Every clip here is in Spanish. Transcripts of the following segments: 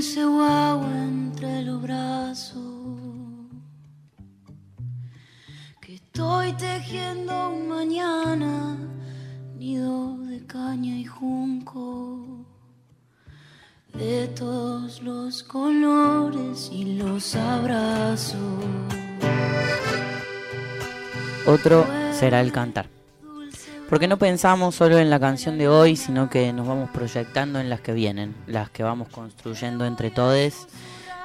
dulce guagua entre los brazos. Que estoy tejiendo un mañana, nido de caña y junco. De todos los colores y los abrazos. Otro será el cantar. Porque no pensamos solo en la canción de hoy, sino que nos vamos proyectando en las que vienen, las que vamos construyendo entre todos,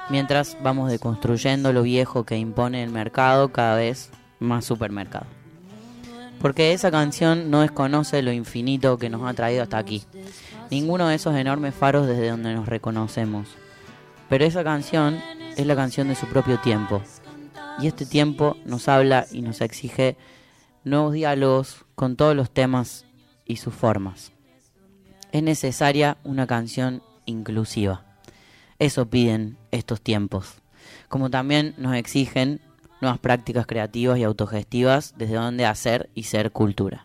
mientras vamos deconstruyendo lo viejo que impone el mercado cada vez más supermercado. Porque esa canción no desconoce lo infinito que nos ha traído hasta aquí, ninguno de esos enormes faros desde donde nos reconocemos. Pero esa canción es la canción de su propio tiempo, y este tiempo nos habla y nos exige nuevos diálogos con todos los temas y sus formas. Es necesaria una canción inclusiva. Eso piden estos tiempos. Como también nos exigen nuevas prácticas creativas y autogestivas desde donde hacer y ser cultura.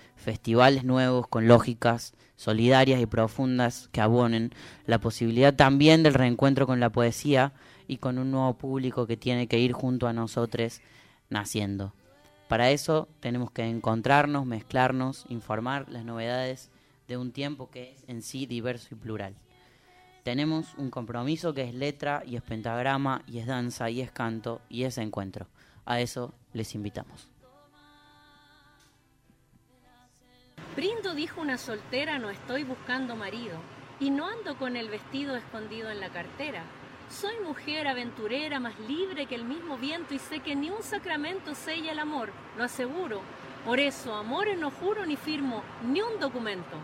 festivales nuevos con lógicas solidarias y profundas que abonen, la posibilidad también del reencuentro con la poesía y con un nuevo público que tiene que ir junto a nosotros naciendo. Para eso tenemos que encontrarnos, mezclarnos, informar las novedades de un tiempo que es en sí diverso y plural. Tenemos un compromiso que es letra y es pentagrama y es danza y es canto y es encuentro. A eso les invitamos. Brindo, dijo una soltera, no estoy buscando marido y no ando con el vestido escondido en la cartera. Soy mujer aventurera, más libre que el mismo viento y sé que ni un sacramento sella el amor, lo aseguro. Por eso, amores no juro ni firmo ni un documento.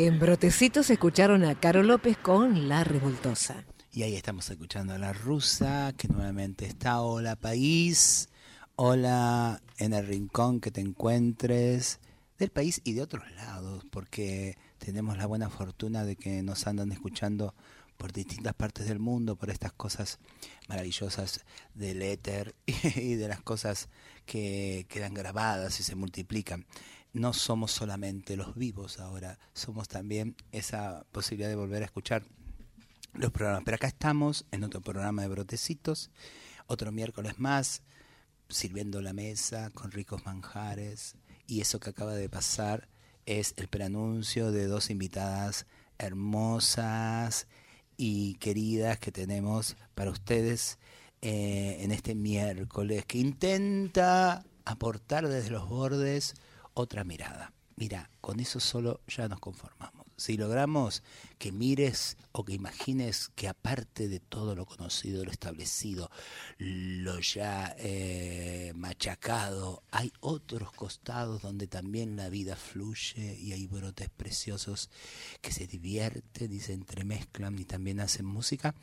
En Brotecitos escucharon a Caro López con La Revoltosa. Y ahí estamos escuchando a la rusa, que nuevamente está. Hola país, hola en el rincón que te encuentres del país y de otros lados, porque tenemos la buena fortuna de que nos andan escuchando por distintas partes del mundo, por estas cosas maravillosas del éter y de las cosas que quedan grabadas y se multiplican. no somos solamente los vivos ahora, somos también esa posibilidad de volver a escuchar los programas. Pero acá estamos en otro programa de Brotecitos, otro miércoles más, sirviendo la mesa con ricos manjares. Y eso que acaba de pasar es el preanuncio de dos invitadas hermosas y queridas que tenemos para ustedes eh, en este miércoles, que intenta aportar desde los bordes otra mirada. Mira, con eso solo ya nos conformamos. Si logramos que mires o que imagines que aparte de todo lo conocido, lo establecido, lo ya eh, machacado, hay otros costados donde también la vida fluye y hay brotes preciosos que se divierten y se entremezclan y también hacen música.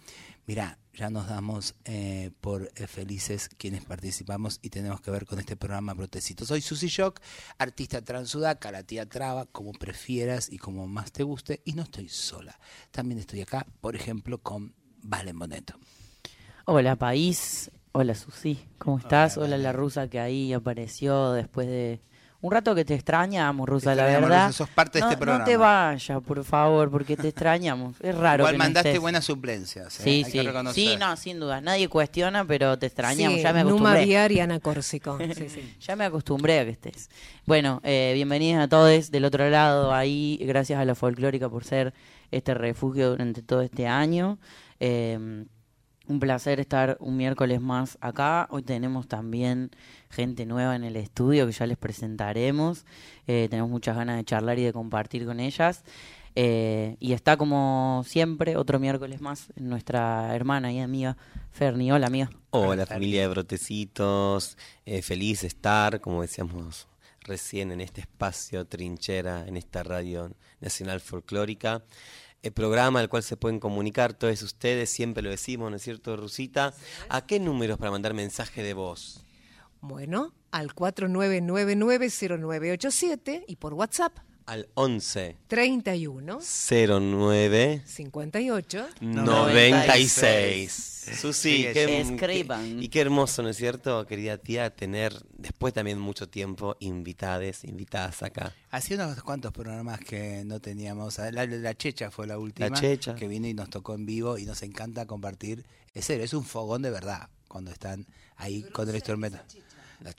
Mira, ya nos damos eh, por eh, felices quienes participamos y tenemos que ver con este programa Brotecito. Soy Susi Shock, artista transudaca, la tía Traba, como prefieras y como más te guste, y no estoy sola. También estoy acá, por ejemplo, con Valen Boneto. Hola país, hola Susi, ¿cómo estás? Hola, la rusa que ahí apareció después de un rato que te extrañamos, Rusa, la verdad. sos parte no, de este programa. No te vayas, por favor, porque te extrañamos. Es raro. Igual que no mandaste estés. buenas suplencias. ¿eh? Sí, Hay sí. que. Sí, no, sin duda. Nadie cuestiona, pero te extrañamos. Sí, ya me Numa acostumbré. Viar y Ana Córsico. Sí, sí. Ya me acostumbré a que estés. Bueno, eh, bienvenidos a todos del otro lado ahí. Gracias a la folclórica por ser este refugio durante todo este año. Eh, un placer estar un miércoles más acá. Hoy tenemos también gente nueva en el estudio que ya les presentaremos. Eh, tenemos muchas ganas de charlar y de compartir con ellas. Eh, y está como siempre, otro miércoles más, nuestra hermana y amiga Ferni. Hola, amiga. Hola familia de Brotecitos, eh, feliz estar, como decíamos recién, en este espacio trinchera, en esta radio nacional folclórica. El programa al cual se pueden comunicar todos ustedes, siempre lo decimos, ¿no es cierto, Rusita? ¿A qué números para mandar mensaje de voz? Bueno, al 49990987 y por WhatsApp Al 11 31 09 58 96. Susi, Sí, qué, escriban. qué- y qué hermoso, ¿no es cierto, querida tía, tener después también mucho tiempo invitades, invitadas acá. Hacía unos cuantos programas que no teníamos. La, la Checha fue la última. La Checha. Que vino y nos tocó en vivo y nos encanta compartir. Es serio, es un fogón de verdad cuando están ahí con el instrumento.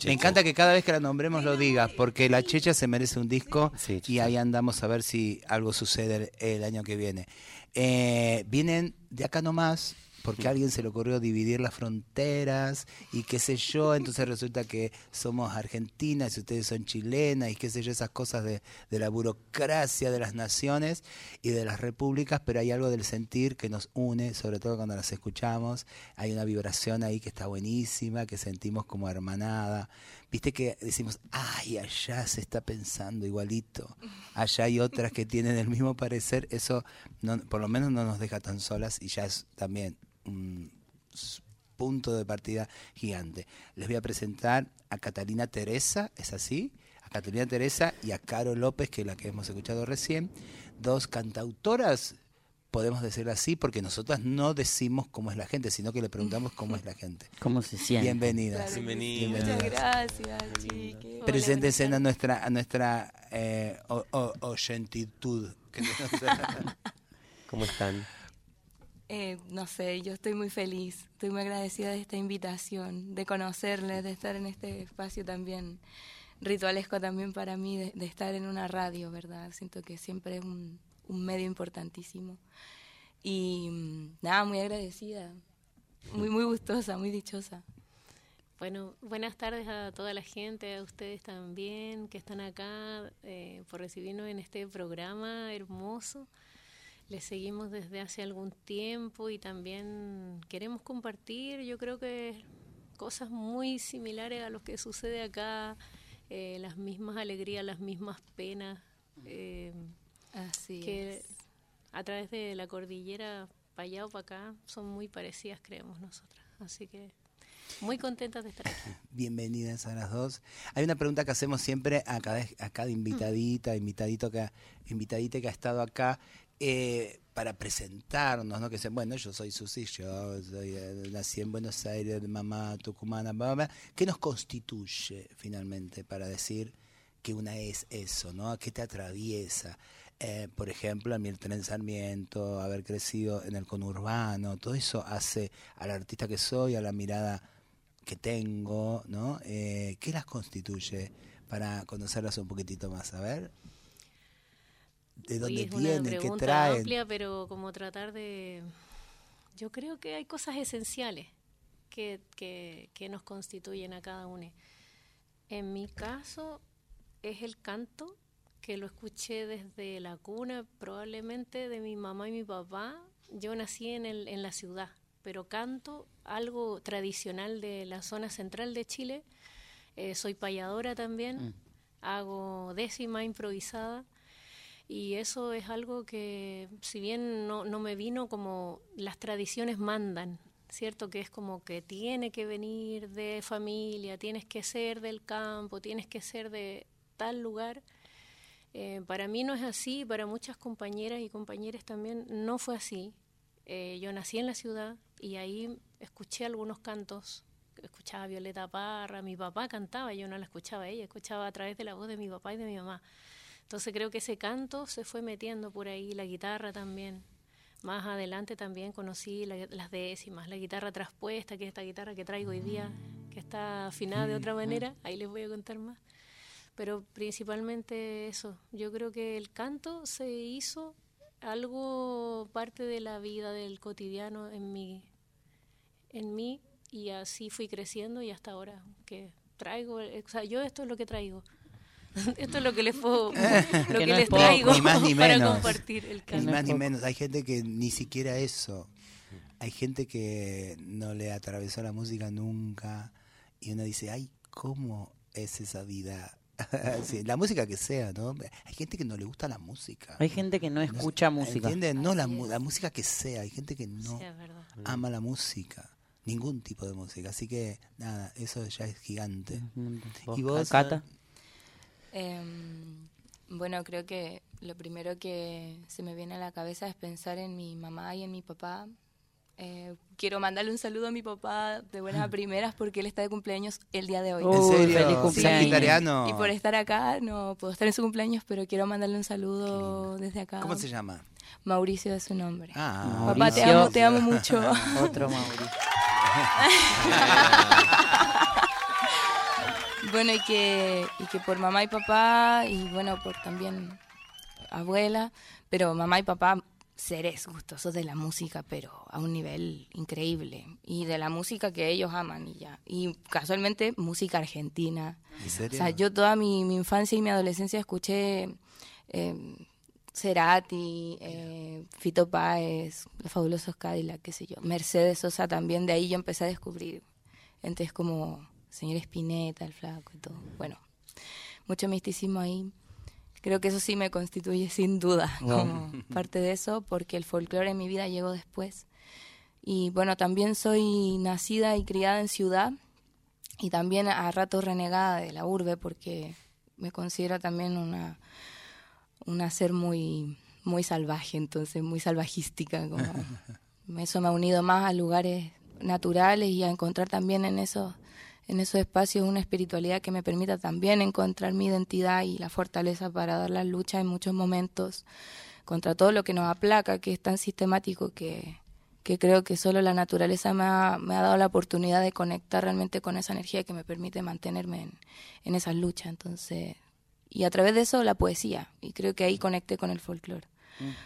Me encanta que cada vez que la nombremos lo digas, porque la Checha se merece un disco Sí, y ahí andamos a ver si algo sucede el, el año que viene. Eh, vienen de acá nomás, porque a alguien se le ocurrió dividir las fronteras y qué sé yo, entonces resulta que somos argentinas y ustedes son chilenas y qué sé yo, esas cosas de, de la burocracia de las naciones y de las repúblicas, pero hay algo del sentir que nos une, sobre todo cuando las escuchamos, hay una vibración ahí que está buenísima, que sentimos como hermanada. Viste que decimos, ay, allá se está pensando igualito, allá hay otras que tienen el mismo parecer, eso no, por lo menos no nos deja tan solas y ya es también un punto de partida gigante. Les voy a presentar a Catalina Teresa, ¿es así? A Catalina Teresa y a Caro López, que es la que hemos escuchado recién, dos cantautoras, podemos decirlo así, porque nosotras no decimos cómo es la gente, sino que le preguntamos cómo es la gente. ¿Cómo se siente? Bienvenidas. Bienvenida. Muchas gracias, chiques. Preséntense a nuestra, a nuestra eh, o- o- oyentitud. ¿Cómo están? Eh, no sé, yo estoy muy feliz, estoy muy agradecida de esta invitación, de conocerles, de estar en este espacio también ritualesco también para mí, de, de estar en una radio, ¿verdad? Siento que siempre es un, un medio importantísimo. Y mm, nada, muy agradecida, muy, muy gustosa, muy dichosa. Bueno, buenas tardes a toda la gente, a ustedes también que están acá eh, por recibirnos en este programa hermoso. Les seguimos desde hace algún tiempo y también queremos compartir, yo creo que cosas muy similares a lo que sucede acá, eh, las mismas alegrías, las mismas penas, eh, Así que es. a través de la cordillera, para allá o para acá, son muy parecidas, creemos nosotras. Así que muy contentas de estar aquí. Bienvenidas a las dos. Hay una pregunta que hacemos siempre a cada, a cada invitadita, invitadito que, invitadita que ha estado acá eh, para presentarnos, ¿no? Que dicen, bueno, yo soy Susi, yo soy, eh, nací en Buenos Aires, de mamá tucumana, bla, bla. ¿qué nos constituye finalmente para decir que una es eso, ¿no? ¿Qué te atraviesa? Eh, por ejemplo, a mí el tren Sarmiento, haber crecido en el conurbano, todo eso hace al artista que soy, a la mirada que tengo, ¿no? Eh, ¿Qué las constituye para conocerlas un poquitito más? A ver. ¿De dónde es una vienen? ¿Qué pregunta traen? amplia, pero como tratar de... Yo creo que hay cosas esenciales que, que, que nos constituyen a cada uno. En mi caso es el canto, que lo escuché desde la cuna, probablemente de mi mamá y mi papá. Yo nací en, el, en la ciudad, pero canto algo tradicional de la zona central de Chile. Eh, soy payadora también, Mm. hago décima improvisada. Y eso es algo que, si bien no, no me vino como las tradiciones mandan, ¿cierto? Que es como que tiene que venir de familia, tienes que ser del campo, tienes que ser de tal lugar. Eh, para mí no es así, para muchas compañeras y compañeros también no fue así. Eh, yo nací en la ciudad y ahí escuché algunos cantos. Escuchaba Violeta Parra, mi papá cantaba, yo no la escuchaba ella, escuchaba a través de la voz de mi papá y de mi mamá. Entonces creo que ese canto se fue metiendo por ahí, la guitarra también. Más adelante también conocí la- las décimas, la guitarra traspuesta, que es esta guitarra que traigo hoy día, que está afinada de otra manera, ahí les voy a contar más. Pero principalmente eso, yo creo que el canto se hizo algo parte de la vida del cotidiano en mí, en mí y así fui creciendo y hasta ahora que traigo, o sea, yo esto es lo que traigo. Esto es lo que les puedo, lo que, no es les traigo Ni más ni para menos. compartir el Ni canto. más ni menos. Hay gente que ni siquiera eso. Hay gente que no le atravesó la música nunca y uno dice, ay, ¿cómo es esa vida? Sí, la música que sea, ¿no? Hay gente que no le gusta la música. Hay gente que no escucha música. ¿Entiendes? No la, la música que sea. Hay gente que no Sí, ama la música. Ningún tipo de música. Así que, nada, eso ya es gigante. ¿Vos, ¿Y vos? Cata? Em, bueno, creo que lo primero que se me viene a la cabeza es pensar en mi mamá y en mi papá. Eh, quiero mandarle un saludo a mi papá de buenas a primeras porque él está de cumpleaños el día de hoy. ¿En serio? feliz ¿Sos cumpleaños. sagitariano? Y por estar acá, no puedo estar en su cumpleaños, pero quiero mandarle un saludo desde acá. ¿Cómo se llama? Mauricio es su nombre. Ah, Papá, te amo, te amo mucho. Otro Mauricio. Bueno, y que, y que por mamá y papá, y bueno, por también abuela, pero mamá y papá, seres gustosos de la música, pero a un nivel increíble. Y de la música que ellos aman y ya. Y casualmente, música argentina. ¿En O serio? sea, yo toda mi, mi infancia y mi adolescencia escuché eh, Cerati, eh, Fito Páez, Los Fabulosos Cadillac, qué sé yo. Mercedes Sosa también, de ahí yo empecé a descubrir. Entonces como señor Spinetta, el flaco y todo. Bueno, mucho misticismo ahí. Creo que eso sí me constituye sin duda como parte de eso, porque el folclore en mi vida llegó después. Y bueno, también soy nacida y criada en ciudad y también a ratos renegada de la urbe porque me considero también una una ser muy muy salvaje, entonces muy salvajística, como eso me ha unido más a lugares naturales y a encontrar también en esos en esos espacios una espiritualidad que me permita también encontrar mi identidad y la fortaleza para dar la lucha en muchos momentos contra todo lo que nos aplaca, que es tan sistemático que, que creo que solo la naturaleza me ha, me ha dado la oportunidad de conectar realmente con esa energía que me permite mantenerme en, en esas luchas. Entonces, y a través de eso la poesía, y creo que ahí conecté con el folclore,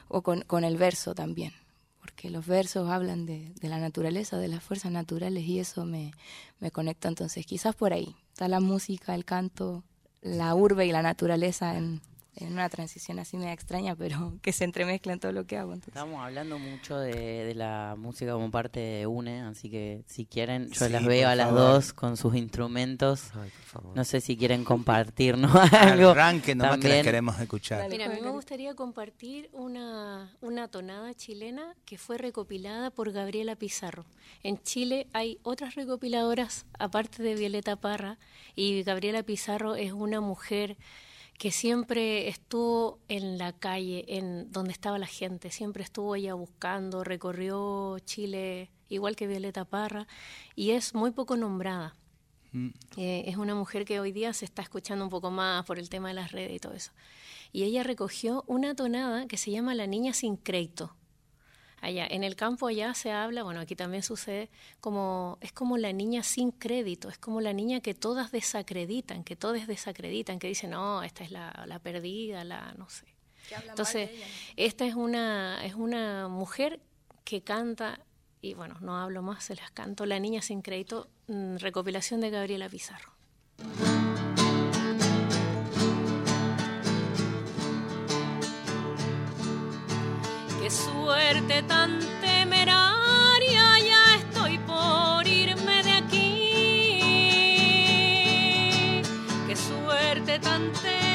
o con, con el verso también, porque los versos hablan de, de la naturaleza, de las fuerzas naturales, y eso me, me conecta. Entonces, quizás por ahí está la música, el canto, la urbe y la naturaleza en, en una transición así media extraña, pero que se entremezcla en todo lo que hago. Entonces. Estamos hablando mucho de, de la música como parte de UNE, así que si quieren, yo Sí, las veo a las favor. dos con sus instrumentos. Ay, por favor. No sé si quieren compartirnos algo. Arranque nomás que las también. queremos escuchar. Mira, a mí me gustaría compartir una, una tonada chilena que fue recopilada por Gabriela Pizarro. En Chile hay otras recopiladoras, aparte de Violeta Parra, y Gabriela Pizarro es una mujer que siempre estuvo en la calle, en donde estaba la gente, siempre estuvo ella buscando, recorrió Chile igual que Violeta Parra, y es muy poco nombrada. Mm. Eh, es una mujer que hoy día se está escuchando un poco más por el tema de las redes y todo eso. Y ella recogió una tonada que se llama La Niña sin Crédito. Allá, en el campo allá se habla, bueno, aquí también sucede, como, es como la niña sin crédito, es como la niña que todas desacreditan, que todos desacreditan, que dicen, no, esta es la, la perdida, la, no sé. Entonces, esta es una, es una mujer que canta, y bueno, no hablo más, se las canto, La Niña Sin Crédito, mm, recopilación de Gabriela Pizarro. Suerte tan temeraria, ya estoy por irme de aquí. Qué suerte tan temeraria,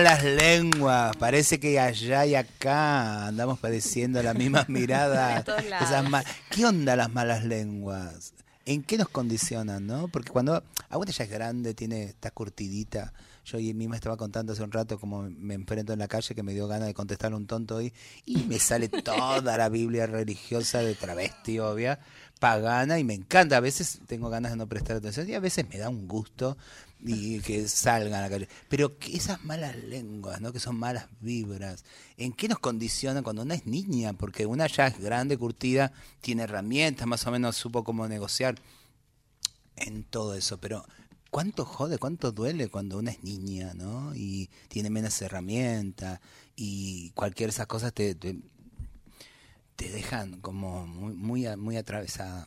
malas lenguas. Parece que allá y acá andamos padeciendo las mismas miradas. Esas ma- ¿Qué onda las malas lenguas? ¿En qué nos condicionan, no? Porque cuando Agüita ya es grande, tiene está curtidita. Yo misma estaba contando hace un rato como me enfrento en la calle que me dio ganas de contestarle un tonto hoy y me sale toda la Biblia religiosa de travesti, obvia, pagana y me encanta. A veces tengo ganas de no prestar atención y a veces me da un gusto y que salgan a la calle. Pero esas malas lenguas, ¿no? Que son malas vibras. ¿En qué nos condicionan cuando una es niña? Porque una ya es grande, curtida, tiene herramientas, más o menos supo cómo negociar en todo eso. Pero ¿cuánto jode, cuánto duele cuando una es niña, ¿no? Y tiene menos herramientas y cualquier de esas cosas te, te dejan como muy, muy, muy atravesada.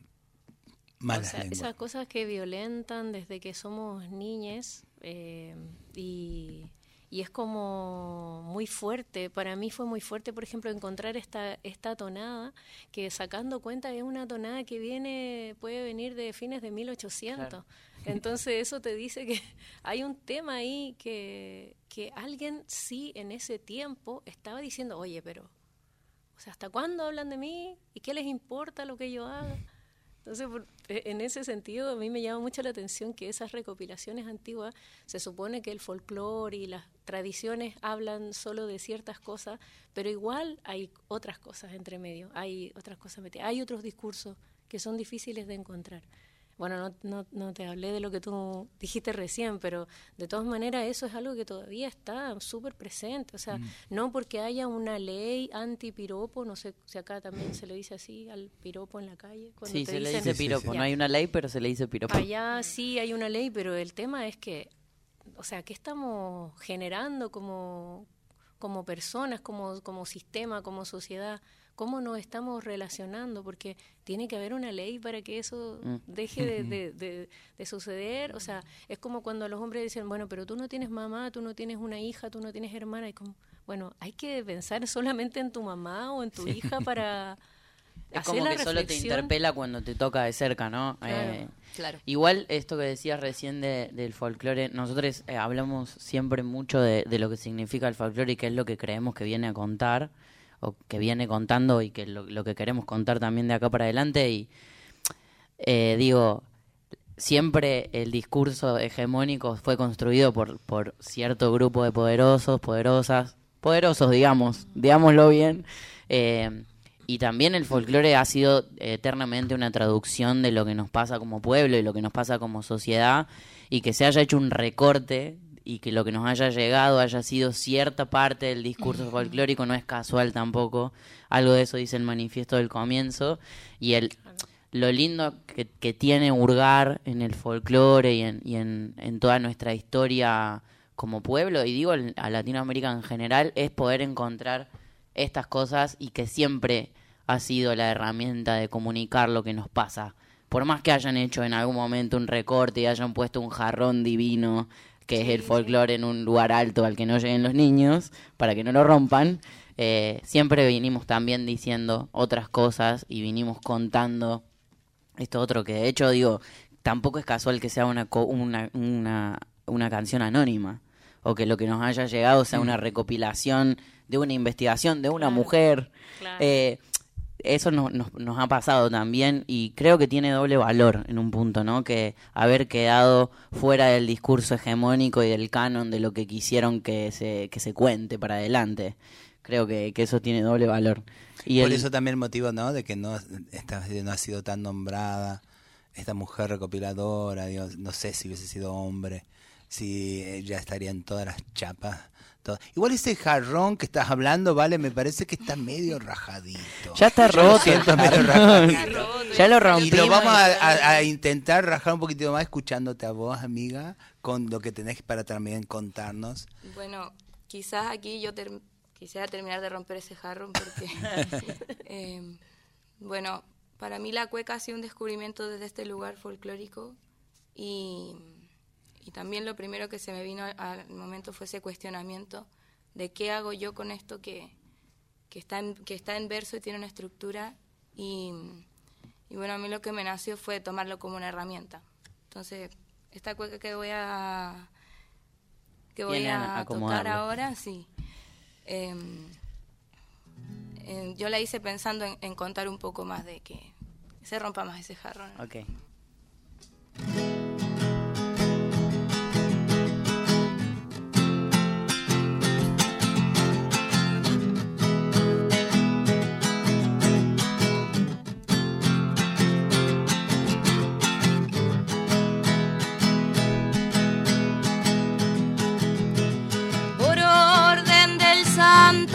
Malas O sea, lenguas. esas cosas que violentan desde que somos niñes eh, y, y es como muy fuerte. Para mí fue muy fuerte, por ejemplo, encontrar esta, esta tonada que sacando cuenta es una tonada que viene puede venir de fines de 1800. Entonces eso te dice que hay un tema ahí que, que alguien sí en ese tiempo estaba diciendo, oye, pero, ¿hasta cuándo hablan de mí? ¿Y qué les importa lo que yo haga? Entonces, e- en ese sentido, a mí me llama mucho la atención que esas recopilaciones antiguas, se supone que el folclore y las tradiciones hablan solo de ciertas cosas, pero igual hay otras cosas entre medio, hay otras cosas metidas, hay otros discursos que son difíciles de encontrar. Bueno, no, no, no, te hablé de lo que tú dijiste recién, pero de todas maneras eso es algo que todavía está súper presente. O sea, mm. no porque haya una ley anti-piropo, no sé si acá también se le dice así al piropo en la calle. sí, se le dice piropo. No hay una ley, pero se le dice piropo. Allá sí hay una ley, pero el tema es que, o sea, ¿qué estamos generando como, como personas, como, como sistema, como sociedad? Cómo nos estamos relacionando, porque tiene que haber una ley para que eso mm. deje de, suceder. O sea, es como cuando los hombres dicen, bueno, pero tú no tienes mamá, tú no tienes una hija, tú no tienes hermana. Y como, bueno, hay que pensar solamente en tu mamá o en tu hija para... Es como que solo te interpela cuando te toca de cerca, ¿no? Eh, claro. Igual esto que decías recién del folclore, nosotros eh, hablamos siempre mucho de, de, lo que significa el folclore y qué es lo que creemos que viene a contar o que viene contando y que lo, que queremos contar también de acá para adelante. Y eh, digo, siempre el discurso hegemónico fue construido por, por cierto grupo de poderosos, poderosas, poderosos, digamos, digámoslo bien. Eh, y también el folclore ha sido eternamente una traducción de lo que nos pasa como pueblo y lo que nos pasa como sociedad y que se haya hecho un recorte y que lo que nos haya llegado haya sido cierta parte del discurso folclórico no es casual tampoco. Algo de eso dice el manifiesto del comienzo. Y el, lo lindo que, que tiene hurgar en el folclore y, en, y en, en, toda nuestra historia como pueblo, y digo a Latinoamérica en general, es poder encontrar estas cosas y que siempre ha sido la herramienta de comunicar lo que nos pasa. Por más que hayan hecho en algún momento un recorte y hayan puesto un jarrón divino que es el folclore en un lugar alto al que no lleguen los niños, para que no lo rompan. Eh, siempre vinimos también diciendo otras cosas y vinimos contando esto otro que de hecho digo, tampoco es casual que sea una, una, una, una canción anónima o que lo que nos haya llegado sea una recopilación de una investigación de una mujer. Eh, eso nos, nos, ha pasado también y creo que tiene doble valor en un punto, ¿no? Que haber quedado fuera del discurso hegemónico y del canon de lo que quisieron que se, que se cuente para adelante. Creo que, que eso tiene doble valor. Y Por eso también el motivo, ¿no? De que no, esta, no ha sido tan nombrada esta mujer recopiladora, Dios, no sé si hubiese sido hombre, si ella estaría en todas las chapas Igual ese jarrón que estás hablando, vale, me parece que está medio rajadito. Ya está roto. ya lo rompí. Y lo vamos a, intentar rajar un poquito más escuchándote a vos, amiga, con lo que tenés para también contarnos. Bueno, quizás aquí yo quisiera terminar de romper ese jarrón porque, em, bueno, para mí la cueca ha sido un descubrimiento desde este lugar folclórico y y también lo primero que se me vino al momento fue ese cuestionamiento de qué hago yo con esto que, que, está, en, que está en verso y tiene una estructura. Y, bueno, a mí lo que me nació fue tomarlo como una herramienta. Entonces, esta cueca que voy a, que voy a, tocar ahora, sí. Em, yo la hice pensando en, en, contar un poco más de que se rompa más ese jarrón.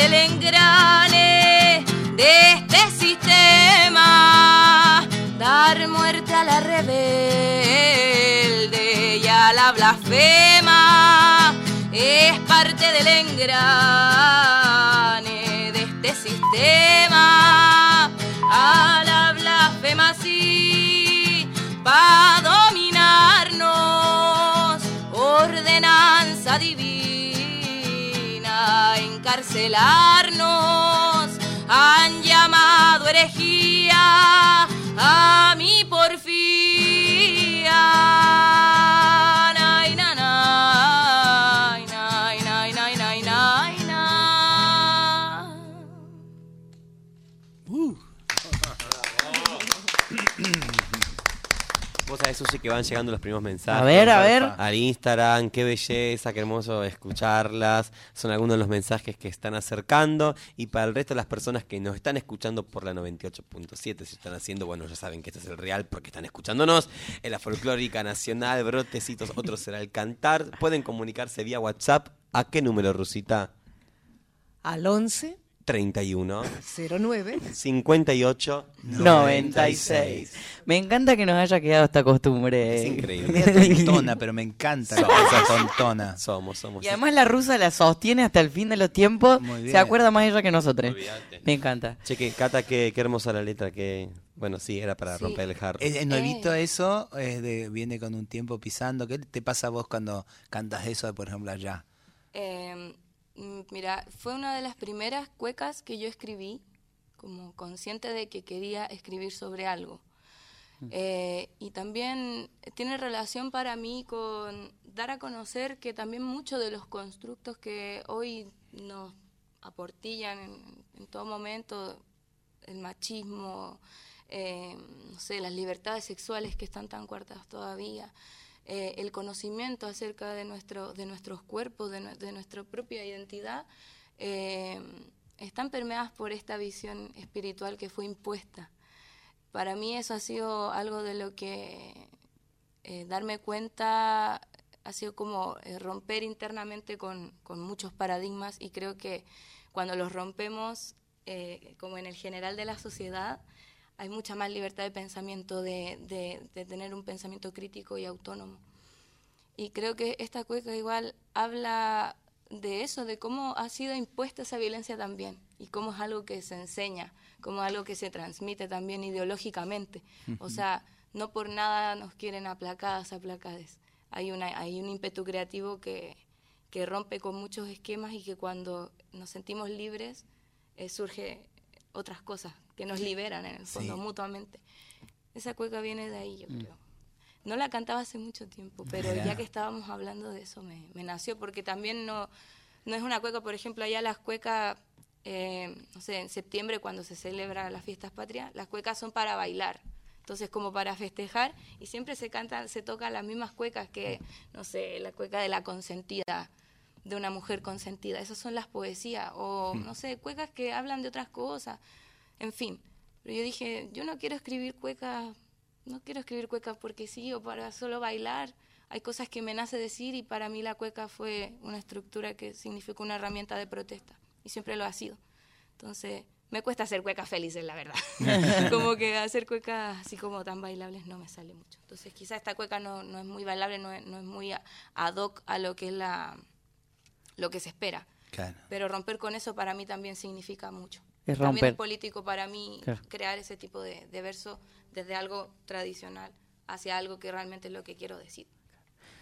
del engrane de este sistema. Dar muerte a la rebelde y a la blasfema. Es parte del engrane de este sistema. A así para dominarnos, encarcelarnos, han llamado herejía. Oye que van llegando los primeros mensajes. A ver, a ver. Al Instagram, qué belleza, qué hermoso escucharlas. Son algunos de los mensajes que están acercando. Y para el resto de las personas que nos están escuchando por la 98.7, si están haciendo, bueno, ya saben que este es el real porque están escuchándonos. En la folclórica nacional, brotecitos, otro será el cantar. Pueden comunicarse vía WhatsApp. ¿A qué número, Rusita? Al 11 31 09 58 96. Me encanta que nos haya quedado esta costumbre. Es increíble. Media tontona, pero me encanta la cosa tontona. Somos, somos. Y además la rusa la sostiene hasta el fin de los tiempos. Muy bien. Se acuerda más ella que nosotros. Me encanta. Cheque, Cata, qué, qué hermosa la letra. que Bueno, sí, era para Sí. romper el jarro. ¿Es, es nuevito eso? ¿Es de, ¿Viene con un tiempo pisando? ¿Qué te pasa a vos cuando cantas eso, por ejemplo, allá? Eh, mira, fue una de las primeras cuecas que yo escribí, como consciente de que quería escribir sobre algo. Eh, y también tiene relación para mí con dar a conocer que también muchos de los constructos que hoy nos aportillan en, en todo momento, el machismo, eh, no sé, las libertades sexuales que están tan cuartas todavía, eh, el conocimiento acerca de, nuestro, de nuestros cuerpos, de, nue- de nuestra propia identidad, eh, están permeadas por esta visión espiritual que fue impuesta. Para mí eso ha sido algo de lo que eh, darme cuenta ha sido como romper internamente con, con muchos paradigmas y creo que cuando los rompemos, como en el general de la sociedad, hay mucha más libertad de pensamiento, de, de- de tener un pensamiento crítico y autónomo. Y creo que esta cueca igual habla de eso, de cómo ha sido impuesta esa violencia también y cómo es algo que se enseña, como algo que se transmite también ideológicamente. O sea, no por nada nos quieren aplacadas, aplacades. Hay, una, hay un ímpetu creativo que, que rompe con muchos esquemas y que cuando nos sentimos libres eh, surge otras cosas que nos liberan en el fondo Sí. mutuamente. Esa cueca viene de ahí, yo creo. No la cantaba hace mucho tiempo, pero ya que estábamos hablando de eso me, me nació, porque también no, no es una cueca, por ejemplo, allá las cuecas, eh, no sé, en septiembre cuando se celebra las fiestas patrias, las cuecas son para bailar. Entonces, como para festejar, y siempre se cantan, se tocan las mismas cuecas que, no sé, la cueca de la consentida, de una mujer consentida. Esas son las poesías, o no sé, cuecas que hablan de otras cosas. En fin. Pero yo dije, yo no quiero escribir cuecas, no quiero escribir cuecas porque sí, o para solo bailar. Hay cosas que me nace decir y para mí la cueca fue una estructura que significó una herramienta de protesta y siempre lo ha sido. Entonces, me cuesta hacer cuecas felices, la verdad. como que hacer cuecas así como tan bailables no me sale mucho. Entonces, quizá esta cueca no, no es muy bailable, no es, no es muy ad hoc a lo que es la lo que se espera. Claro. Pero romper con eso para mí también significa mucho. Es También romper. es político para mí Claro. crear ese tipo de, de verso desde algo tradicional hacia algo que realmente es lo que quiero decir.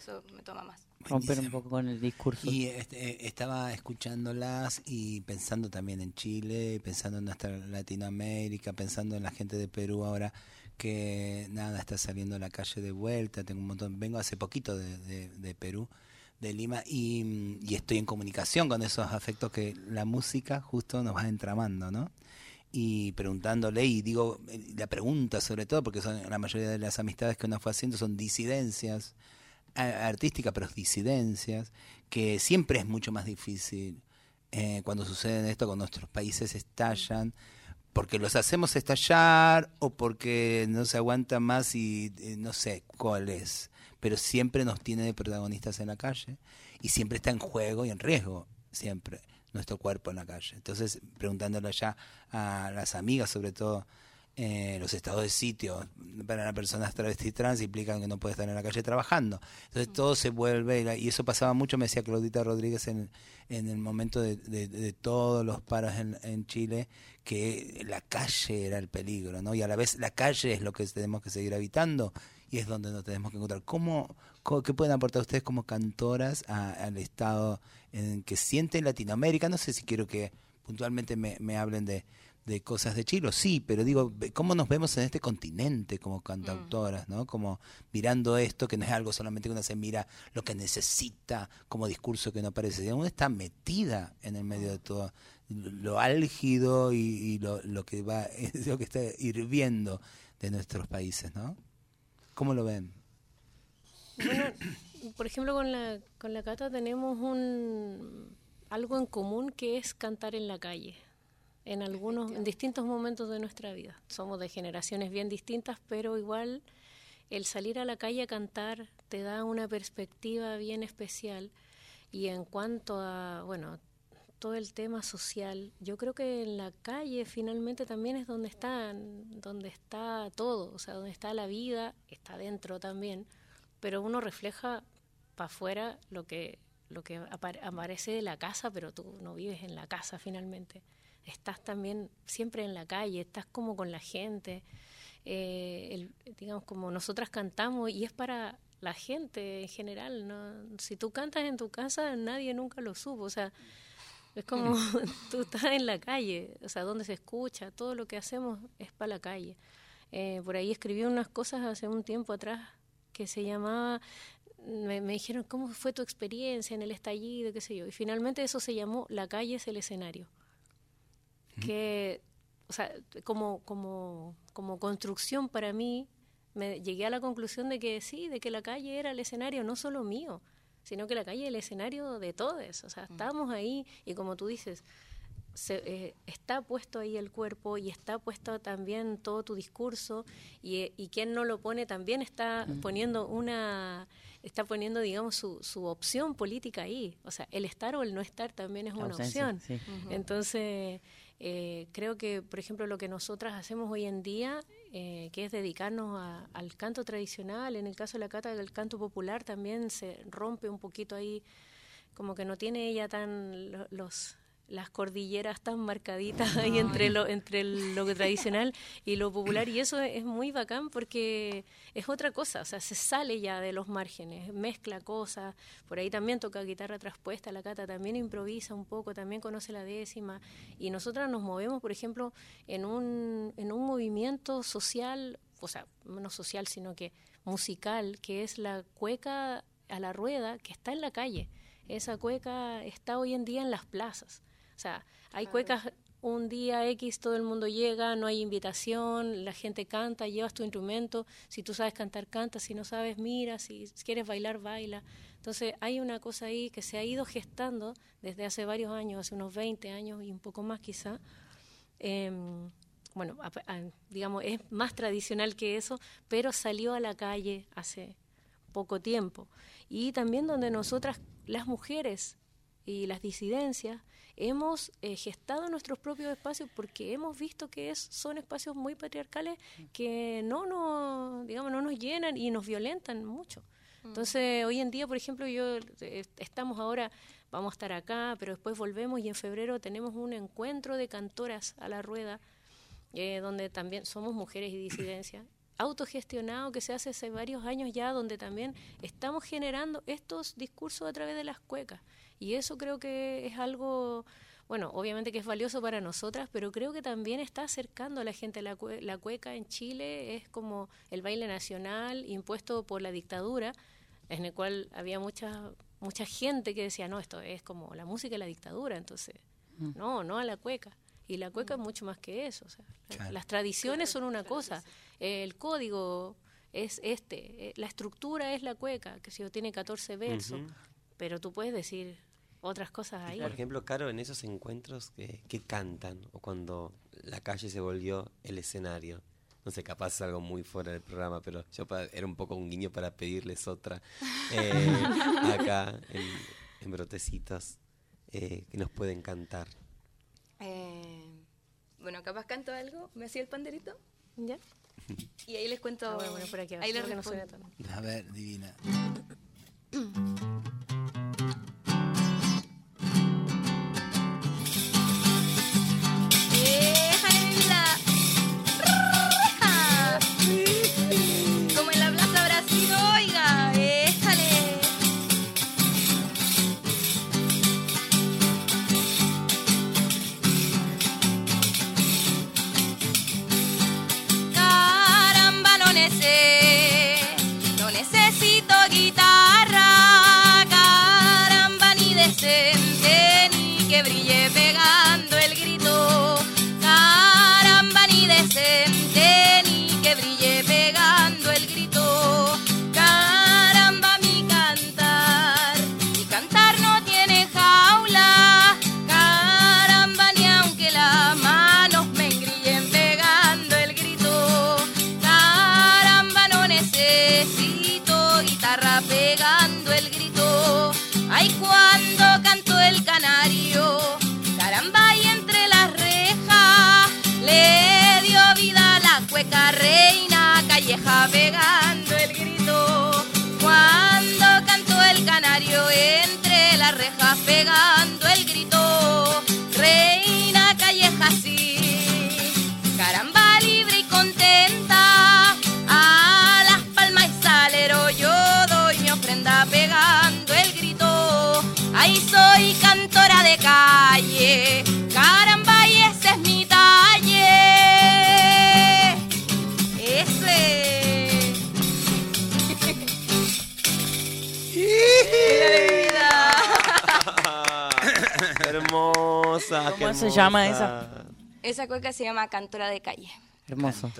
Eso me toma más. Romper un Buenísimo. poco con el discurso. Y este, eh, estaba escuchándolas y pensando también en Chile, pensando en nuestra Latinoamérica, pensando en la gente de Perú ahora que nada está saliendo a la calle de vuelta. Tengo un montón, vengo hace poquito de, de- de Perú, de Lima, y, y estoy en comunicación con esos afectos que la música justo nos va entramando, ¿no? y preguntándole y digo eh, la pregunta sobre todo porque son la mayoría de las amistades que uno fue haciendo son disidencias artísticas pero disidencias que siempre es mucho más difícil eh, cuando sucede esto cuando nuestros países estallan porque los hacemos estallar o porque no se aguanta más y eh, no sé cuál es pero siempre nos tiene de protagonistas en la calle y siempre está en juego y en riesgo siempre nuestro cuerpo en la calle. Entonces, preguntándole ya a las amigas, sobre todo, eh, los estados de sitio para las personas travesti trans implican que no puede estar en la calle trabajando. Entonces, todo se vuelve, y eso pasaba mucho, me decía Claudita Rodríguez en, en el momento de, de- todos los paros en, en Chile, que la calle era el peligro, ¿no? Y a la vez la calle es lo que tenemos que seguir habitando y es donde nos tenemos que encontrar. ¿Cómo, co- ¿Qué pueden aportar ustedes como cantoras al estado en que siente Latinoamérica? No sé si quiero que puntualmente me, me hablen de, de cosas de Chile, sí, pero digo, ¿cómo nos vemos en este continente como cantautoras, no? Como mirando esto, que no es algo solamente que uno se mira lo que necesita como discurso que no aparece, uno está metida en el medio de todo lo álgido y, y lo, lo que va, lo que está hirviendo de nuestros países, ¿no? ¿Cómo lo ven? por ejemplo, con la, con la Cata tenemos un algo en común que es cantar en la calle en algunos en distintos momentos de nuestra vida. Somos de generaciones bien distintas, pero igual el salir a la calle a cantar te da una perspectiva bien especial y en cuanto a, bueno, todo el tema social, yo creo que en la calle finalmente también es donde está, donde está todo, o sea, donde está la vida, está dentro también, pero uno refleja para afuera lo que lo que aparece de la casa, pero tú no vives en la casa finalmente. Estás también siempre en la calle, estás como con la gente. Eh, digamos, como nosotras cantamos y es para la gente en general. ¿no? Si tú cantas en tu casa, nadie nunca lo supo. O sea, es como tú estás en la calle, o sea, donde se escucha, todo lo que hacemos es para la calle. Eh, por ahí escribí unas cosas hace un tiempo atrás que se llamaba, me, me, dijeron, ¿cómo fue tu experiencia en el estallido? qué sé yo. Y finalmente eso se llamó La calle es el escenario. Que, o sea, como, como, como construcción para mí, me llegué a la conclusión de que sí, de que la calle era el escenario no solo mío, sino que la calle es el escenario de todos. O sea, mm. estamos ahí y como tú dices, se, eh, está puesto ahí el cuerpo y está puesto también todo tu discurso y, y quien no lo pone también está mm. poniendo una está poniendo digamos su, su opción política ahí o sea el estar o el no estar también es una opción entonces eh, creo que por ejemplo lo que nosotras hacemos hoy en día eh, que es dedicarnos al canto tradicional. En el caso de la cata del canto popular también se rompe un poquito ahí, como que no tiene ella tan los las cordilleras tan marcaditas ahí entre lo entre lo tradicional y lo popular y eso es muy bacán porque es otra cosa, o sea, se sale ya de los márgenes, mezcla cosas, por ahí también toca guitarra traspuesta, la Cata también improvisa un poco, también conoce la décima y nosotras nos movemos, por ejemplo, en un en un movimiento social, o sea, no social, sino que musical, que es la cueca a la rueda que está en la calle. Esa cueca está hoy en día en las plazas. O sea, hay cuecas un día X todo el mundo llega, no hay invitación, la gente canta, llevas tu instrumento, si tú sabes cantar, canta, si no sabes, mira, si quieres bailar, baila. Entonces hay una cosa ahí que se ha ido gestando desde hace varios años, hace unos 20 años y un poco más quizá. Em, bueno, digamos, es más tradicional que eso, pero salió a la calle hace poco tiempo. Y también donde nosotras, las mujeres y las disidencias, hemos eh, gestado nuestros propios espacios porque hemos visto que es, son espacios muy patriarcales que no nos, digamos, no nos llenan y nos violentan mucho. Mm. Entonces, hoy en día, por ejemplo, yo eh, estamos ahora, vamos a estar acá, pero después volvemos y en febrero tenemos un encuentro de cantoras a la rueda, eh, donde también somos mujeres y disidencias, autogestionado que se hace hace varios años ya, donde también estamos generando estos discursos a través de las cuecas. Y eso creo que es algo, bueno, obviamente que es valioso para nosotras, pero creo que también está acercando a la gente. La, la cueca en Chile es como el baile nacional impuesto por la dictadura, en el cual había mucha, mucha gente que decía, no, esto es como la música de la dictadura, entonces, mm. no, no a la cueca. Y la cueca es mucho más que eso. O sea, Las tradiciones son una cosa, el código es este, eh, la estructura es la cueca, que si yo tiene 14 versos, pero tú puedes decir otras cosas ahí. Por ejemplo, Caro, en esos encuentros que, que cantan, o cuando la calle se volvió el escenario, no sé, capaz es algo muy fuera del programa, pero yo era un poco un guiño para pedirles otra eh, acá en, Brotecitos eh, que nos pueden cantar. Eh, bueno, capaz canto algo, me hacía el panderito, ¿ya? Y ahí les cuento. Ah, bueno, por aquí, ahí les que no suena A ver, divina. hermosa. ¿Cómo se llama esa? Esa cueca se llama Cantora de Calle. Hermoso.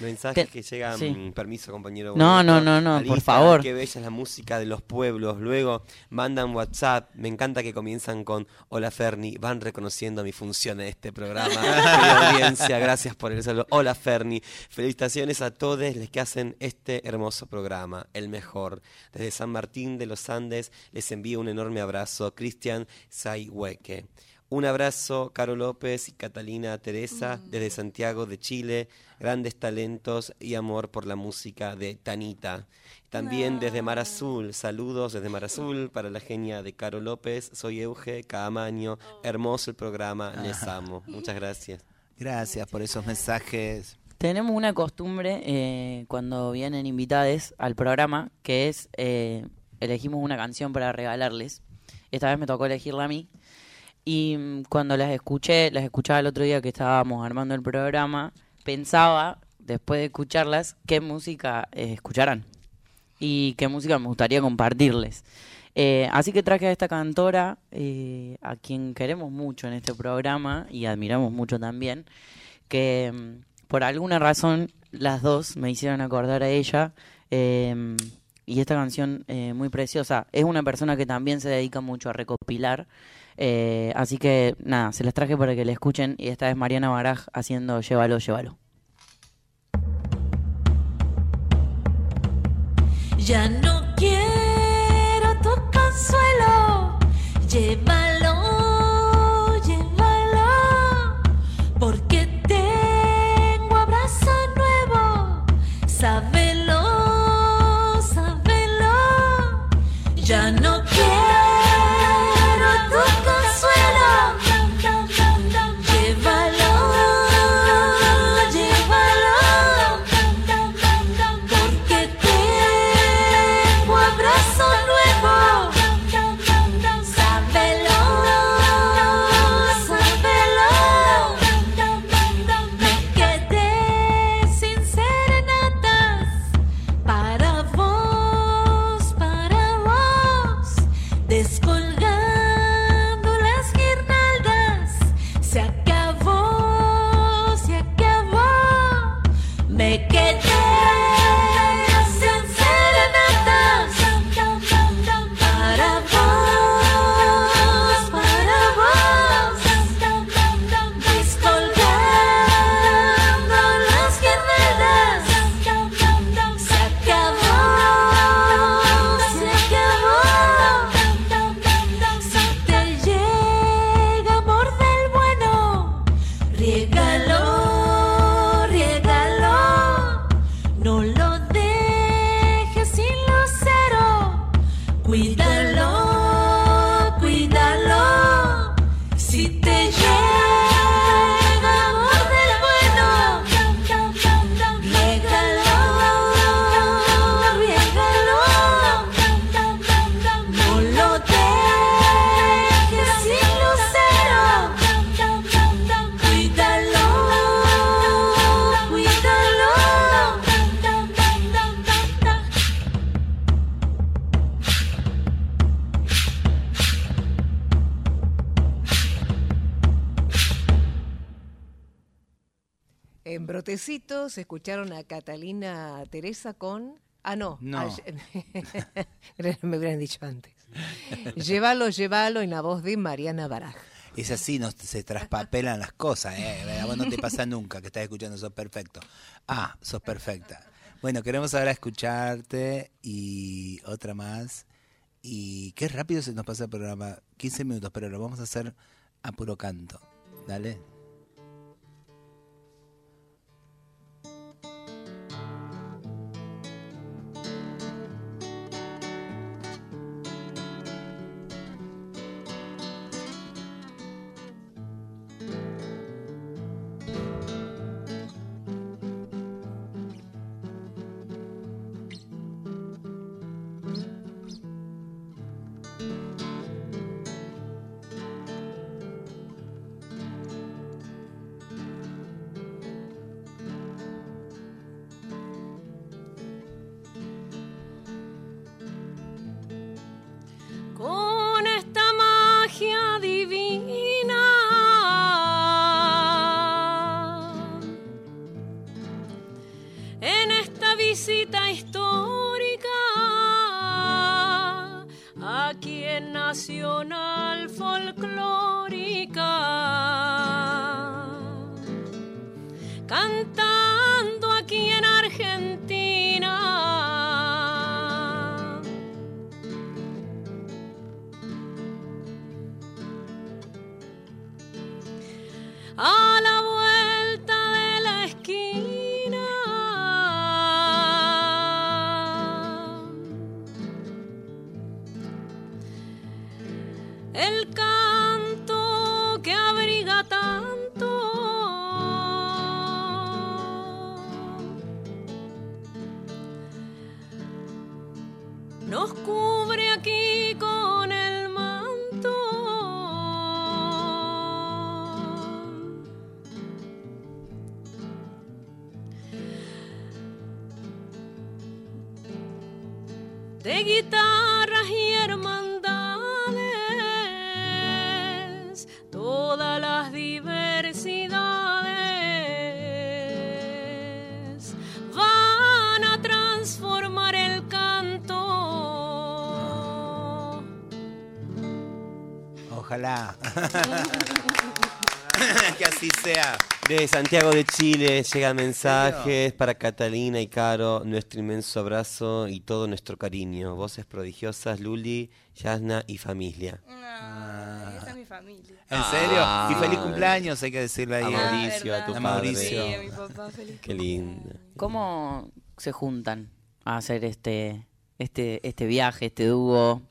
Mensajes Te- que llegan, sí. mm, permiso compañero. No, no, no, no, al por Instagram, favor. Qué bella es la música de los pueblos. Luego mandan WhatsApp. Me encanta que comienzan con Hola Ferni. Van reconociendo mi función en este programa. Querida audiencia, gracias por el saludo. Hola Ferni. Felicitaciones a todos los que hacen este hermoso programa, el mejor. Desde San Martín de los Andes les envío un enorme abrazo. Cristian Sayhueque. Un abrazo, Caro López y Catalina Teresa, desde Santiago de Chile. Grandes talentos y amor por la música de Tanita. También desde Mar Azul, saludos desde Mar Azul para la genia de Caro López. Soy Euge Caamaño. Hermoso el programa, les amo. Muchas gracias. Gracias por esos mensajes. Tenemos una costumbre eh, cuando vienen invitades al programa, que es eh, elegimos una canción para regalarles. Esta vez me tocó elegirla a mí. Y mm, cuando las escuché, las escuchaba el otro día que estábamos armando el programa, pensaba, después de escucharlas, qué música eh, escucharán y qué música me gustaría compartirles. Eh, así que traje a esta cantora, eh, a quien queremos mucho en este programa y admiramos mucho también, que mm, por alguna razón las dos me hicieron acordar a ella. eh, y esta canción eh, muy preciosa. Es una persona que también se dedica mucho a recopilar. eh, así que nada, se las traje para que la escuchen. Y esta es Mariana Baraj haciendo Llévalo, llévalo. Ya no quiero tu consuelo, llévalo, En Brotecitos escucharon a Catalina Teresa con... Ah, no. No. a- me hubieran dicho antes. llévalo, llévalo en la voz de Mariana Baraj. Es así, no, se traspapelan las cosas, ¿eh? A vos no te pasa nunca que estás escuchando, sos perfecto. Ah, sos perfecta. Bueno, queremos ahora escucharte y otra más. Y qué rápido se nos pasa el programa. 15 minutos, pero lo vamos a hacer a puro canto. Dale. De Chile llegan mensajes para Catalina y Caro, nuestro inmenso abrazo y todo nuestro cariño. Voces prodigiosas, Luli, Yasna y familia. No, esa es mi familia. ¿En serio? Ah. y feliz cumpleaños, hay que decirle ahí. A Ah, Mauricio, a tu padre. Mauricio. Sí, a mi papá, feliz Qué lindo. ¿Cómo se juntan a hacer este, este, este viaje, este dúo?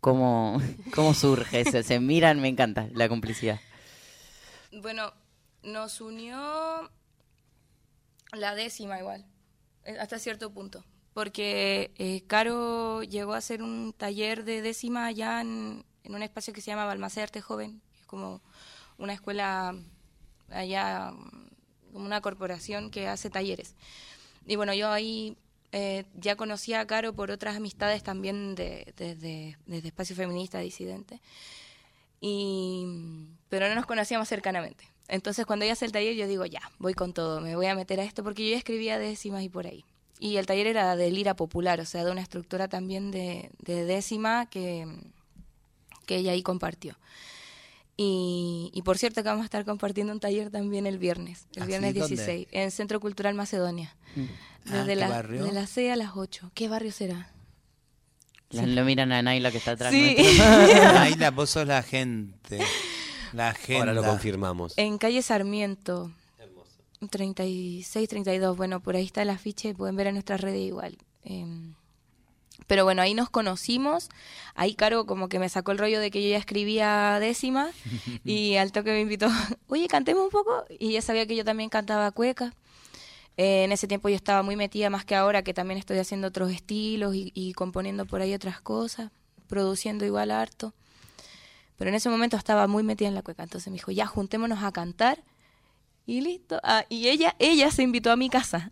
¿Cómo, cómo surge? ¿Se, se miran? Me encanta la complicidad. Bueno, nos unió la décima igual, eh, hasta cierto punto. Porque eh, Caro llegó a hacer un taller de décima allá en, un espacio que se llama Balmaceda Arte Joven, es como una escuela allá, como una corporación que hace talleres. Y bueno, yo ahí eh, ya conocía a Caro por otras amistades también de, de, de- desde Espacio Feminista Disidente y pero no nos conocíamos cercanamente. Entonces cuando ella hace el taller yo digo, ya, voy con todo, me voy a meter a esto porque yo ya escribía décimas y por ahí. Y el taller era de lira popular, o sea, de una estructura también de, de décima que, que ella ahí compartió. Y, y por cierto que vamos a estar compartiendo un taller también el viernes, el ¿Ah, viernes sí? ¿Dónde? 16, en Centro Cultural Macedonia. Ah, Desde ¿qué la, barrio? de las 6 a las 8. ¿Qué barrio será? La- Lo miran a Naila que está atrás. Sí. Naila, vos sos la gente. La gente. Ahora lo confirmamos. En calle Sarmiento. 36, 32. Bueno, por ahí está el afiche, pueden ver en nuestras redes igual. Em, pero bueno, ahí nos conocimos. Ahí Caro como que me sacó el rollo de que yo ya escribía décima y al toque me invitó, oye, cantemos un poco. Y ella sabía que yo también cantaba cueca. Eh, en ese tiempo yo estaba muy metida más que ahora, que también estoy haciendo otros estilos y, y componiendo por ahí otras cosas, produciendo igual harto. Pero en ese momento estaba muy metida en la cueca. Entonces me dijo, ya, juntémonos a cantar. Y listo. Ah, y ella, ella se invitó a mi casa.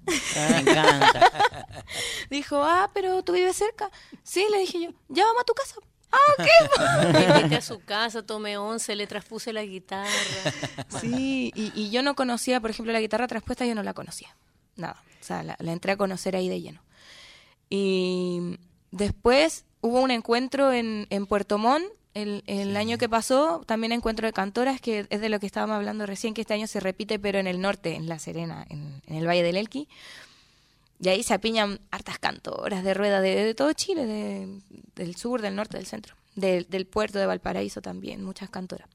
Me encanta. Dijo, ah, pero tú vives cerca. Sí, le dije yo, ya vamos a tu casa. Ah, ok. Me invité a su casa, tomé once, le traspuse la guitarra. Sí, y, y yo no conocía, por ejemplo, la guitarra traspuesta, yo no la conocía. Nada. O sea, la, la entré a conocer ahí de lleno. Y después hubo un encuentro en, en Puerto Montt. El, el año que pasó, también encuentro de cantoras, que es de lo que estábamos hablando recién, que este año se repite, pero en el norte, en La Serena, en, en el Valle del Elqui. Y ahí se apiñan hartas cantoras de rueda de, de todo Chile, de- del sur, del norte, del centro. Del puerto de Valparaíso también, muchas cantoras.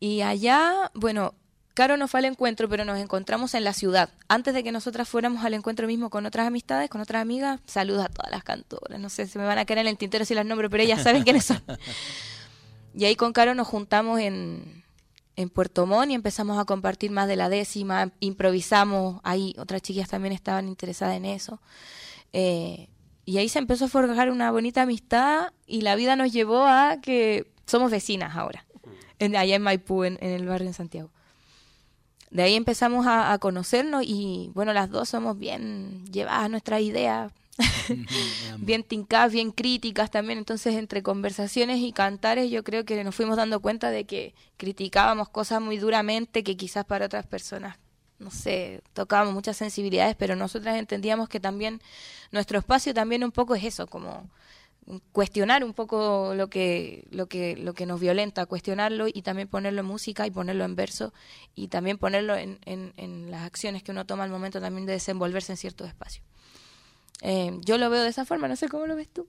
Y allá, bueno, Caro no fue al encuentro, pero nos encontramos en la ciudad. Antes de que nosotras fuéramos al encuentro mismo con otras amistades, con otras amigas, saludos a todas las cantoras. No sé, se me van a caer en el tintero si las nombro, pero ellas saben quiénes son. Y ahí con Caro nos juntamos en, en Puerto Montt y empezamos a compartir más de la décima, improvisamos, ahí otras chiquillas también estaban interesadas en eso. Eh, y ahí se empezó a forjar una bonita amistad y la vida nos llevó a que somos vecinas ahora, en, allá en Maipú, en, en el barrio en Santiago. De ahí empezamos a, a conocernos y bueno, las dos somos bien llevadas a nuestras ideas, bien tincadas, bien críticas también. Entonces, entre conversaciones y cantares, yo creo que nos fuimos dando cuenta de que criticábamos cosas muy duramente que quizás para otras personas, no sé, tocábamos muchas sensibilidades, pero nosotras entendíamos que también nuestro espacio también un poco es eso, como cuestionar un poco lo que, lo que, lo que nos violenta, cuestionarlo y también ponerlo en música y ponerlo en verso y también ponerlo en, en, en las acciones que uno toma al momento también de desenvolverse en ciertos espacios. Eh, yo lo veo de esa forma, no sé cómo lo ves tú.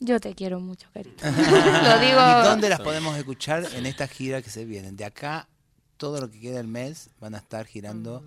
Yo te quiero mucho, Carita. lo digo. ¿Y dónde las podemos escuchar en esta gira que se vienen? De acá, todo lo que queda del mes van a estar girando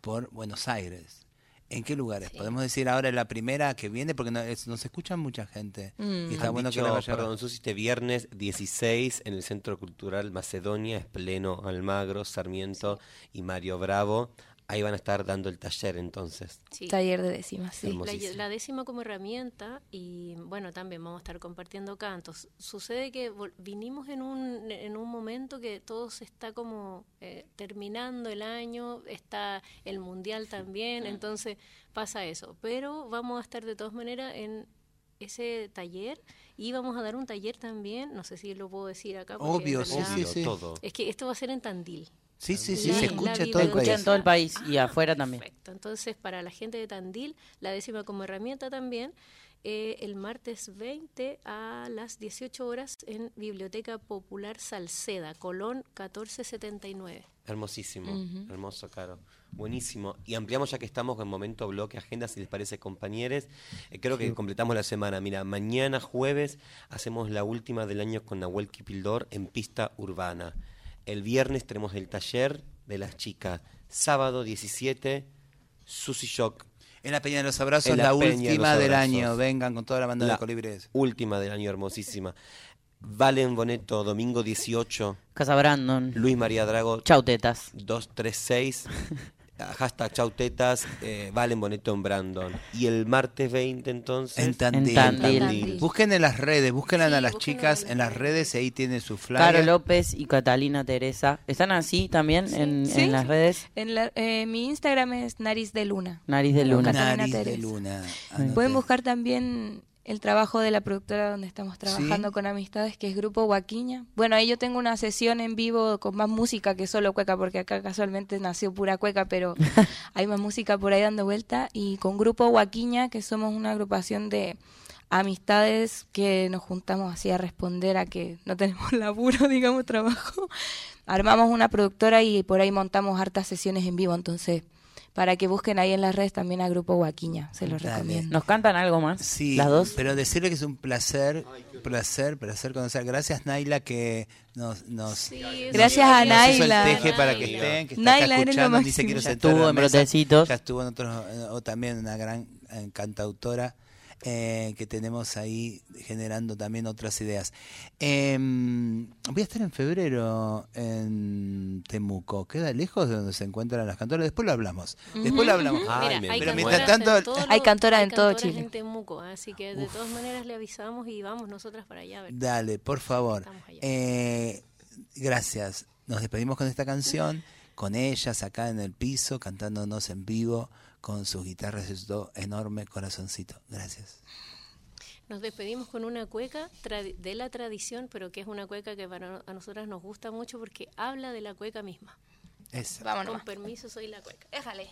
por Buenos Aires. ¿En qué lugares? Podemos decir ahora la primera que viene porque no, es- nos escucha mucha gente. Mm. Y está Han bueno dicho, que la vaya perdón, Susi, este viernes 16 en el Centro Cultural Macedonia, es pleno Almagro, Sarmiento y Mario Bravo. Ahí van a estar dando el taller entonces. Sí. Taller de décimas, sí. La, décima como herramienta y bueno, también vamos a estar compartiendo cantos. Sucede que vinimos en un, en un momento que todo se está como eh, terminando el año, está el mundial también, entonces pasa eso. Pero vamos a estar de todas maneras en ese taller y vamos a dar un taller también, no sé si lo puedo decir acá. Obvio, sí, sí. todo. Es que esto va a ser en Tandil. Sí, sí, sí, La- se escucha en todo el país. en todo el país y afuera también. Perfecto. Entonces, para la gente de Tandil, la décima como herramienta también, eh, el martes 20 a las 18 horas en Biblioteca Popular Salceda, Colón 1479. Hermosísimo, hermoso, Caro. Buenísimo. Y ampliamos ya que estamos en momento bloque agenda, si les parece, compañeros. Eh, creo que completamos la semana. Mira, mañana jueves hacemos la última del año con Nahuel Kipildor en pista urbana. El viernes tenemos el taller de las chicas. Sábado 17, Susi Shock. En la Peña de los Abrazos, la, la de última del año. Vengan con toda la banda La de colibríes. última del año, hermosísima. Valen Boneto, domingo 18. Casa Brandon. Luis María Drago, Chau, tetas. 236. Hashtag chautetas, eh, Valen Boneto en Brandon. Y el martes 20 entonces. En Tandil. En Tandil. Tandil. Busquen en las redes, busquen Sí, a las chicas en las redes, ahí tienen su flyer. Caro López y Catalina Teresa. ¿Están así también en, Sí. en las redes? En la- eh, mi Instagram es Nariz de Luna. Nariz de Luna. Catalina Nariz de Teresa. luna. Pueden buscar también el trabajo de la productora donde estamos trabajando Sí. con amistades, que es Grupo Huaquiña. Bueno, ahí yo tengo una sesión en vivo con más música que solo cueca, porque acá casualmente nació pura cueca, pero hay más música por ahí dando vuelta. Y con Grupo Huaquiña, que somos una agrupación de amistades que nos juntamos así a responder a que no tenemos laburo, digamos, trabajo. Armamos una productora y por ahí montamos hartas sesiones en vivo, entonces para que busquen ahí en las redes también a Grupo Huaquiña, se los Dale. recomiendo. ¿Nos cantan algo más? Sí, Las dos. pero decirle que es un placer, placer, placer conocer. Gracias Naila que nos, nos, Sí, nos- Gracias a nos hizo Naila. el teje para que Naila. estén, que está Naila, acá escuchando, dice quiero estuvo en. Brotecitos. Ya estuvo en otros, o también una gran cantautora eh, que tenemos ahí generando también otras ideas. Eh, voy a estar en febrero en Temuco. ¿Queda lejos de donde se encuentran las cantoras? Después lo hablamos. Después lo hablamos. Ay, Mira, me hay Pero encanta. mientras cantoras tanto- en Hay cantoras todo Chile. en Temuco, así que de todas maneras le avisamos y vamos nosotras para allá a ver. Dale, por favor. Eh, gracias. Nos despedimos con esta canción, con ellas acá en el piso, cantándonos en vivo, con sus guitarras y su enorme corazoncito. Gracias. Nos despedimos con una cueca de la tradición, pero que es una cueca que para a nosotras nos gusta mucho porque habla de la cueca misma. Eso. Vámonos. Con permiso, soy la cueca. Déjale.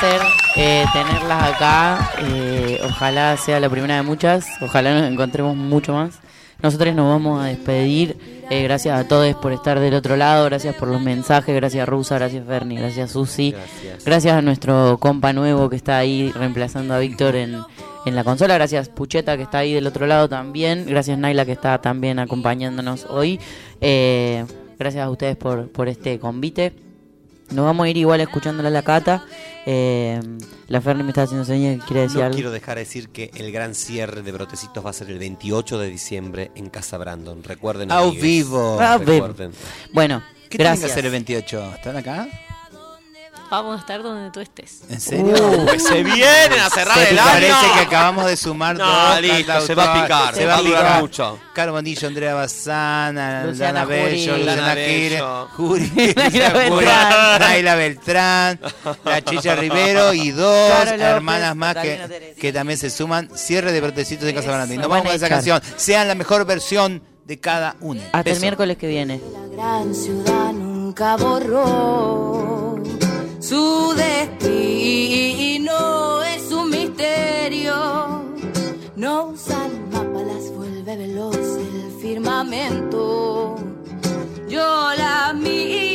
Placer eh, tenerlas acá. eh, ojalá sea la primera de muchas. Ojalá nos encontremos mucho más. Nosotros nos vamos a despedir. eh, gracias a todos por estar del otro lado. Gracias por los mensajes. Gracias Rusa. Gracias Ferni. Gracias Susi. Gracias. Gracias a nuestro compa nuevo que está ahí reemplazando a Víctor en, en la consola. Gracias Pucheta que está ahí del otro lado también. Gracias Naila que está también acompañándonos hoy. Eh, gracias a ustedes por, por este convite. Nos vamos a ir igual escuchándola a la cata. Eh, la Ferni me está haciendo señas que quiere decir No algo. quiero dejar de decir que el gran cierre de Brotecitos va a ser el 28 de diciembre en Casa Brandon. Recuerden. Au vivo. Recuerden. Bueno, ¿Qué tienen que gracias. hacer el 28? ¿Están acá? Vamos a estar donde tú estés. ¿En serio? Uh. Pues se vienen a cerrar ¿Te el parece año. que acabamos de sumar No, dos listo, se va a picar, se va a va a durar picar mucho. Caro Bandillo, Andrea Bazana, Luciana Bello. Luciana Bello. Juri, Naila Beltrán. La Chicha Rivero y dos hermanas más que, que también se suman. Cierre de Brotecitos de Casa Baranda. Y nos vamos con a esa canción. Sean la mejor versión de cada uno. Hasta el miércoles que viene. La gran ciudad nunca borró su destino, es un misterio. No usa el mapa, las vuelve veloz el firmamento. Yo la miro